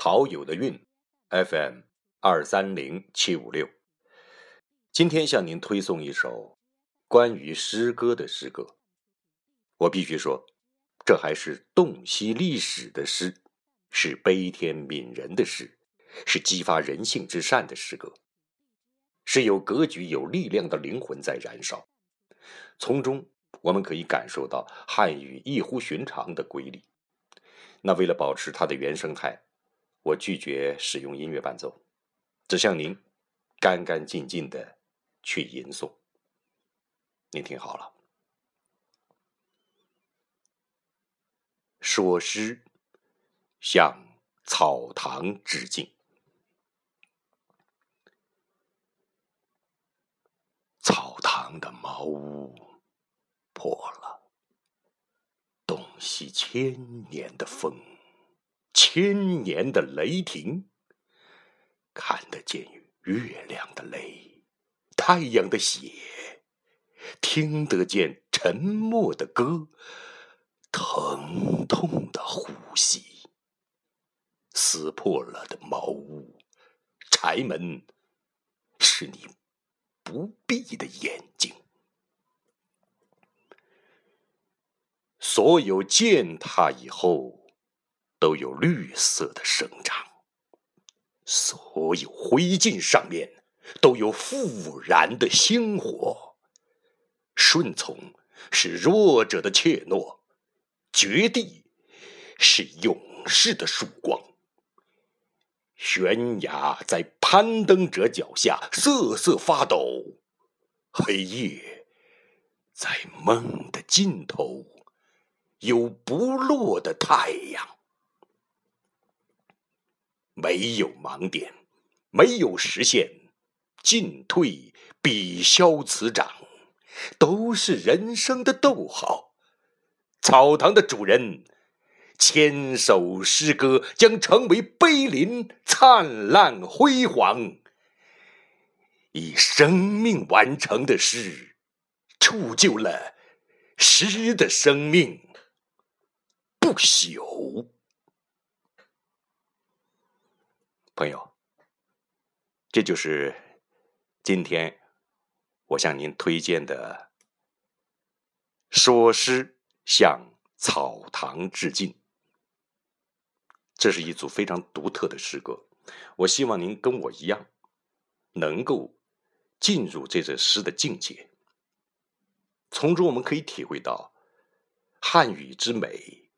陶友的韵，FM 二三零七五六。今天向您推送一首关于诗歌的诗歌。我必须说，这还是洞悉历史的诗，是悲天悯人的诗，是激发人性之善的诗歌，是有格局、有力量的灵魂在燃烧。从中，我们可以感受到汉语异乎寻常的瑰丽。那为了保持它的原生态，我拒绝使用音乐伴奏，只向您干干净净的去吟诵。您听好了，说诗向草堂致敬。草堂的茅屋破了。洞悉千年的风，千年的雷霆，看得见月亮的泪，太阳的血，听得见沉默的歌，疼痛的呼吸。撕破了的茅屋，柴门，是你不闭的眼睛。所有践踏以后，都有绿色的生长；所有灰烬上面，都有复燃的星火。顺从是弱者的怯懦，绝地是勇士的曙光。悬崖在攀登者脚下瑟瑟发抖，黑夜在梦的尽头。有不落的太阳，没有盲点，没有实现，进退比消此长，都是人生的逗号。草堂的主人，千首诗歌将成为碑林灿烂辉煌。以生命完成的诗，铸就了诗的生命。不朽，朋友，这就是今天我向您推荐的《说诗向草堂致敬》。这是一组非常独特的诗歌，我希望您跟我一样，能够进入这首诗的境界，从中我们可以体会到汉语之美。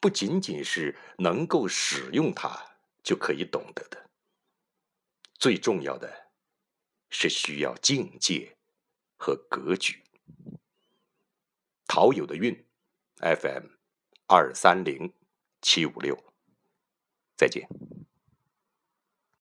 不仅仅是能够使用它就可以懂得的，最重要的是需要境界和格局。陶友的韵，FM 二三零七五六，再见。